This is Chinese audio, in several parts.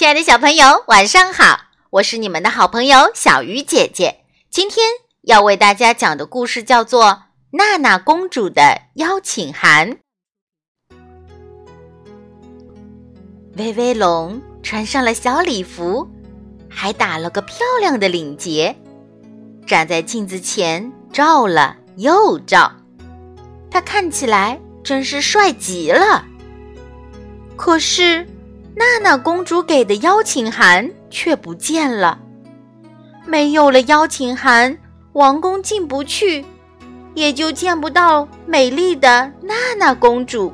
亲爱的小朋友，晚上好！我是你们的好朋友小鱼姐姐。今天要为大家讲的故事叫做《娜娜公主的邀请函》。威威龙穿上了小礼服，还打了个漂亮的领结，站在镜子前照了又照，他看起来真是帅极了。可是。娜娜公主给的邀请函却不见了，没有了邀请函，王宫进不去，也就见不到美丽的娜娜公主，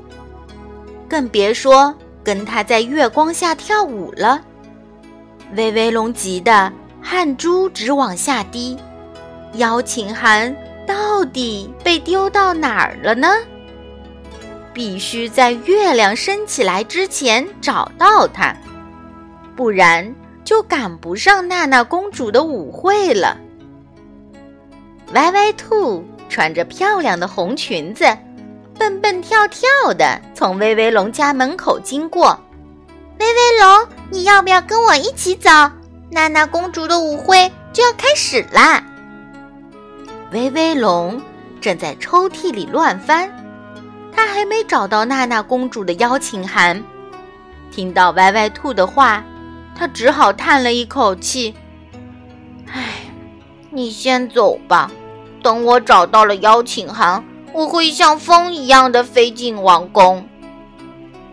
更别说跟她在月光下跳舞了。威威龙急得汗珠直往下滴，邀请函到底被丢到哪儿了呢？必须在月亮升起来之前找到它，不然就赶不上娜娜公主的舞会了。歪歪兔穿着漂亮的红裙子，蹦蹦跳跳的从威威龙家门口经过。威威龙，你要不要跟我一起走？娜娜公主的舞会就要开始啦！威威龙正在抽屉里乱翻。他还没找到娜娜公主的邀请函，听到歪歪兔的话，他只好叹了一口气：“唉，你先走吧，等我找到了邀请函，我会像风一样的飞进王宫。”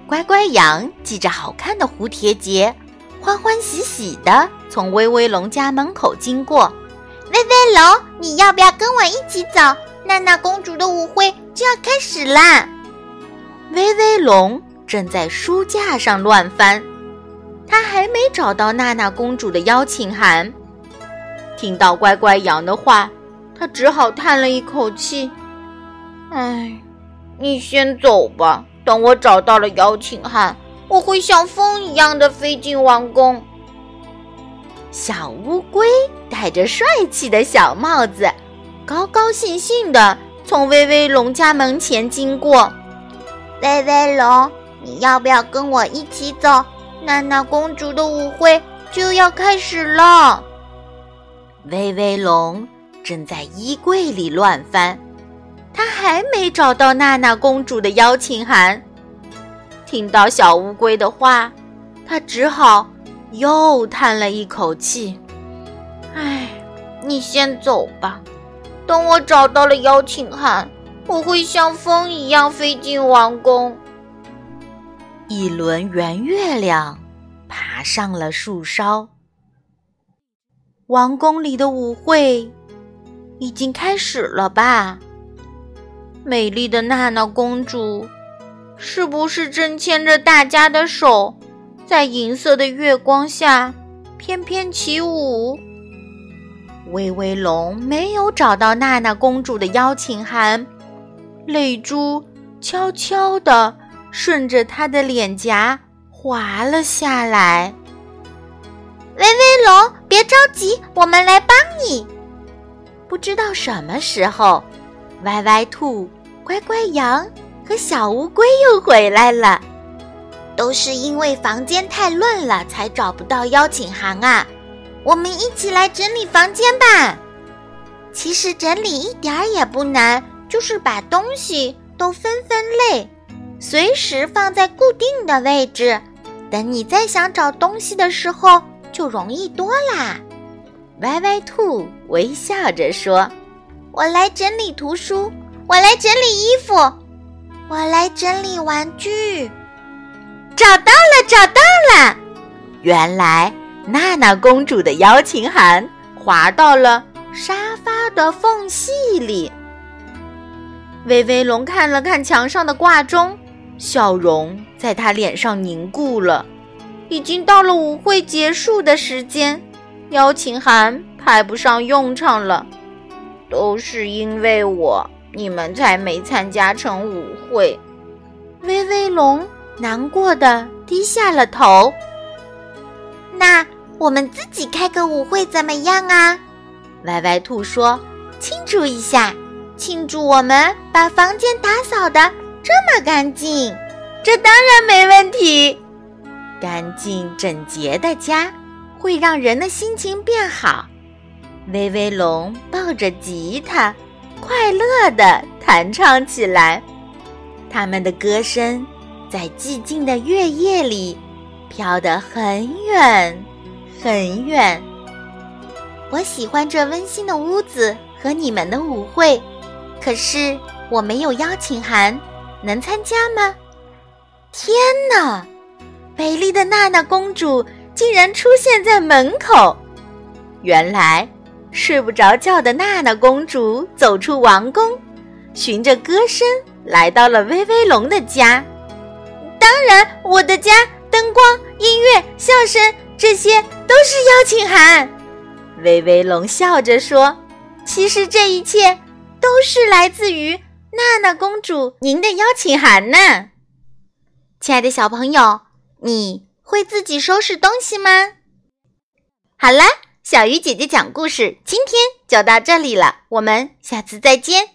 乖乖羊系着好看的蝴蝶结，欢欢喜喜的从威威龙家门口经过。威威龙，你要不要跟我一起走？娜娜公主的舞会就要开始啦！威威龙正在书架上乱翻，他还没找到娜娜公主的邀请函。听到乖乖羊的话，他只好叹了一口气：“唉，你先走吧，等我找到了邀请函，我会像风一样的飞进王宫。”小乌龟戴着帅气的小帽子，高高兴兴的从威威龙家门前经过。威威龙，你要不要跟我一起走？娜娜公主的舞会就要开始了。威威龙正在衣柜里乱翻，他还没找到娜娜公主的邀请函。听到小乌龟的话，他只好又叹了一口气：“唉，你先走吧，等我找到了邀请函。”我会像风一样飞进王宫。一轮圆月亮爬上了树梢。王宫里的舞会已经开始了吧？美丽的娜娜公主是不是正牵着大家的手，在银色的月光下翩翩起舞？威威龙没有找到娜娜公主的邀请函。泪珠悄悄地顺着她的脸颊滑了下来。威威龙，别着急，我们来帮你。不知道什么时候，歪歪兔、乖乖羊和小乌龟又回来了。都是因为房间太乱了，才找不到邀请函啊！我们一起来整理房间吧。其实整理一点儿也不难。就是把东西都分分类，随时放在固定的位置，等你再想找东西的时候就容易多啦。歪歪兔微笑着说：“我来整理图书，我来整理衣服，我来整理玩具。”找到了，找到了！原来娜娜公主的邀请函滑到了沙发的缝隙里。威威龙看了看墙上的挂钟，笑容在他脸上凝固了。已经到了舞会结束的时间，邀请函派不上用场了。都是因为我，你们才没参加成舞会。威威龙难过的低下了头。那我们自己开个舞会怎么样啊？歪歪兔说：“庆祝一下。”庆祝我们把房间打扫的这么干净，这当然没问题。干净整洁的家会让人的心情变好。威威龙抱着吉他，快乐地弹唱起来。他们的歌声在寂静的月夜里飘得很远很远。我喜欢这温馨的屋子和你们的舞会，可是我没有邀请函，能参加吗？天哪！美丽的娜娜公主竟然出现在门口。原来，睡不着觉的娜娜公主走出王宫，循着歌声来到了威威龙的家。当然，我的家灯光、音乐、笑声，这些都是邀请函。威威龙笑着说：“其实这一切都是来自于娜娜公主您的邀请函呢。”亲爱的小朋友。你会自己收拾东西吗？好啦，小鱼姐姐讲故事，今天就到这里了，我们下次再见。